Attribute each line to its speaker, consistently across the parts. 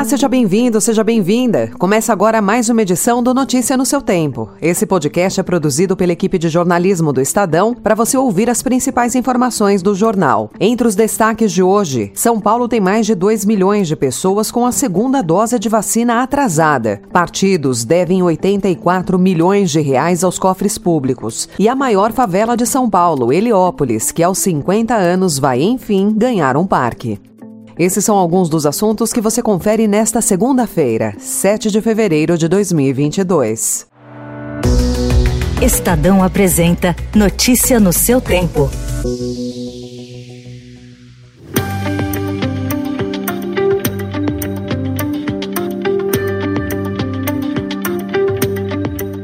Speaker 1: Olá, seja bem-vindo, seja bem-vinda. Começa agora mais uma edição do Notícia no seu Tempo. Esse podcast é produzido pela equipe de jornalismo do Estadão para você ouvir as principais informações do jornal. Entre os destaques de hoje, São Paulo tem mais de 2 milhões de pessoas com a segunda dose de vacina atrasada. Partidos devem 84 milhões de reais aos cofres públicos. E a maior favela de São Paulo, Heliópolis, que aos 50 anos vai, enfim, ganhar um parque. Esses são alguns dos assuntos que você confere nesta segunda-feira, 7 de fevereiro de 2022.
Speaker 2: Estadão apresenta Notícia no seu tempo.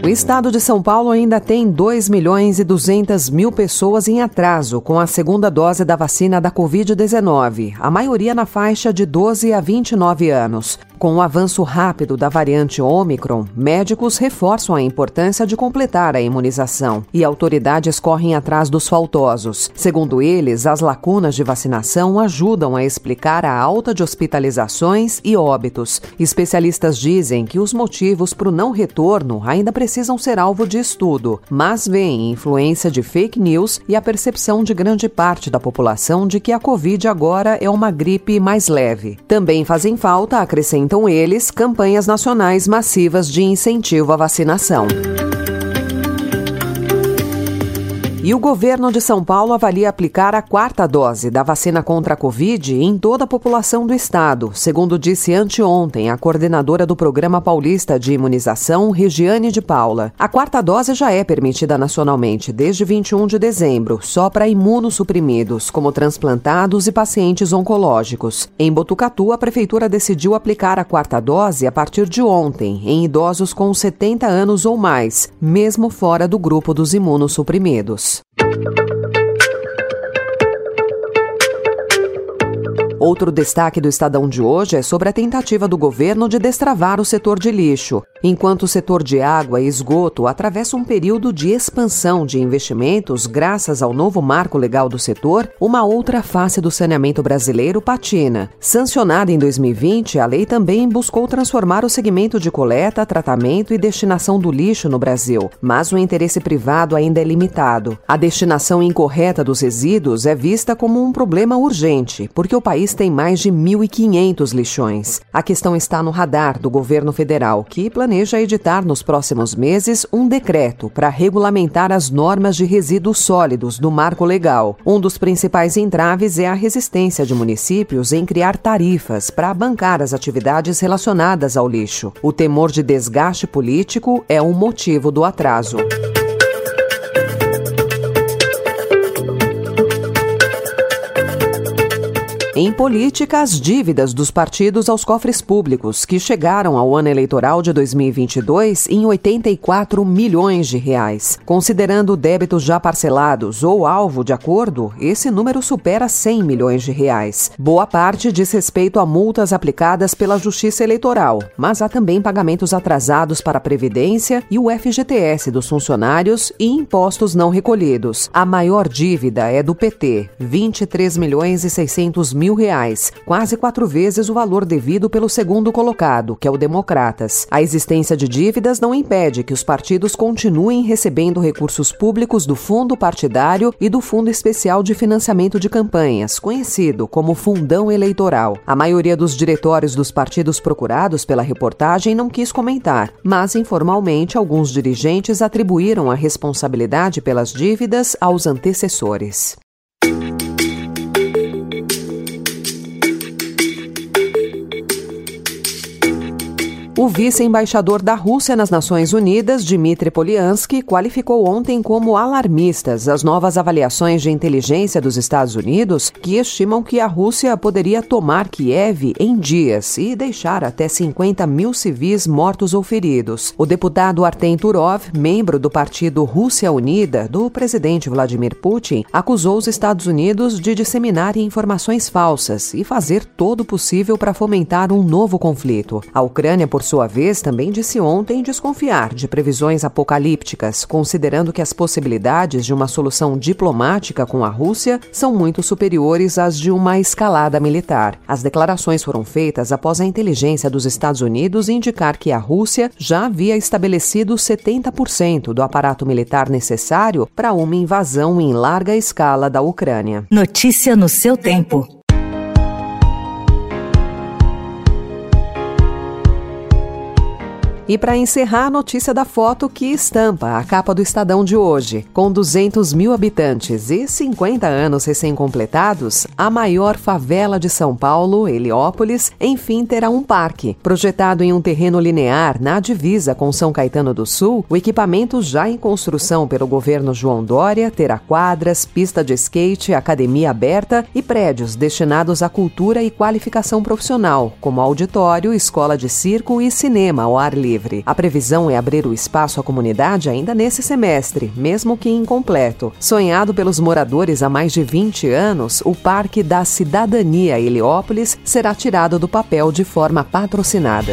Speaker 1: O estado de São Paulo ainda tem 2 milhões e 200 mil pessoas em atraso com a segunda dose da vacina da Covid-19, a maioria na faixa de 12 a 29 anos. Com o avanço rápido da variante Omicron, médicos reforçam a importância de completar a imunização e autoridades correm atrás dos faltosos. Segundo eles, as lacunas de vacinação ajudam a explicar a alta de hospitalizações e óbitos. Especialistas dizem que os motivos para o não retorno ainda precisam ser alvo de estudo, mas veem influência de fake news e a percepção de grande parte da população de que a Covid agora é uma gripe mais leve. Também fazem falta acrescentar apresentam eles campanhas nacionais massivas de incentivo à vacinação. E o governo de São Paulo avalia aplicar a quarta dose da vacina contra a Covid em toda a população do estado, segundo disse anteontem a coordenadora do Programa Paulista de Imunização, Regiane de Paula. A quarta dose já é permitida nacionalmente desde 21 de dezembro, só para imunossuprimidos, como transplantados e pacientes oncológicos. Em Botucatu, a prefeitura decidiu aplicar a quarta dose a partir de ontem em idosos com 70 anos ou mais, mesmo fora do grupo dos imunossuprimidos. Outro destaque do Estadão de hoje é sobre a tentativa do governo de destravar o setor de lixo. Enquanto o setor de água e esgoto atravessa um período de expansão de investimentos graças ao novo marco legal do setor, uma outra face do saneamento brasileiro patina. Sancionada em 2020, a lei também buscou transformar o segmento de coleta, tratamento e destinação do lixo no Brasil, mas o interesse privado ainda é limitado. A destinação incorreta dos resíduos é vista como um problema urgente, porque o país tem mais de 1.500 lixões. A questão está no radar do governo federal, que planeja editar nos próximos meses um decreto para regulamentar as normas de resíduos sólidos do marco legal. Um dos principais entraves é a resistência de municípios em criar tarifas para bancar as atividades relacionadas ao lixo. O temor de desgaste político é o motivo do atraso. Em política, as dívidas dos partidos aos cofres públicos, que chegaram ao ano eleitoral de 2022 em 84 milhões de reais. Considerando débitos já parcelados ou alvo de acordo, esse número supera 100 milhões de reais. Boa parte diz respeito a multas aplicadas pela Justiça Eleitoral, mas há também pagamentos atrasados para a Previdência e o FGTS dos funcionários e impostos não recolhidos. A maior dívida é do PT, 23 milhões e 600 mil mil reais, quase quatro vezes o valor devido pelo segundo colocado, que é o Democratas. A existência de dívidas não impede que os partidos continuem recebendo recursos públicos do Fundo Partidário e do Fundo Especial de Financiamento de Campanhas, conhecido como Fundão Eleitoral. A maioria dos diretórios dos partidos procurados pela reportagem não quis comentar, mas informalmente alguns dirigentes atribuíram a responsabilidade pelas dívidas aos antecessores. O vice-embaixador da Rússia nas Nações Unidas, Dmitry Polyansky, qualificou ontem como alarmistas as novas avaliações de inteligência dos Estados Unidos, que estimam que a Rússia poderia tomar Kiev em dias e deixar até 50 mil civis mortos ou feridos. O deputado Artem Turov, membro do partido Rússia Unida, do presidente Vladimir Putin, acusou os Estados Unidos de disseminarem informações falsas e fazer todo o possível para fomentar um novo conflito. A Ucrânia, por sua vez, também disse ontem desconfiar de previsões apocalípticas, considerando que as possibilidades de uma solução diplomática com a Rússia são muito superiores às de uma escalada militar. As declarações foram feitas após a inteligência dos Estados Unidos indicar que a Rússia já havia estabelecido 70% do aparato militar necessário para uma invasão em larga escala da Ucrânia.
Speaker 2: Notícia no seu tempo.
Speaker 1: E para encerrar, a notícia da foto que estampa a capa do Estadão de hoje. Com 200 mil habitantes e 50 anos recém-completados, a maior favela de São Paulo, Heliópolis, enfim terá um parque. Projetado em um terreno linear na divisa com São Caetano do Sul, o equipamento já em construção pelo governo João Dória terá quadras, pista de skate, academia aberta e prédios destinados à cultura e qualificação profissional, como auditório, escola de circo e cinema ao ar livre livre. A previsão é abrir o espaço à comunidade ainda nesse semestre, mesmo que incompleto. Sonhado pelos moradores há mais de 20 anos, o Parque da Cidadania Heliópolis será tirado do papel de forma patrocinada.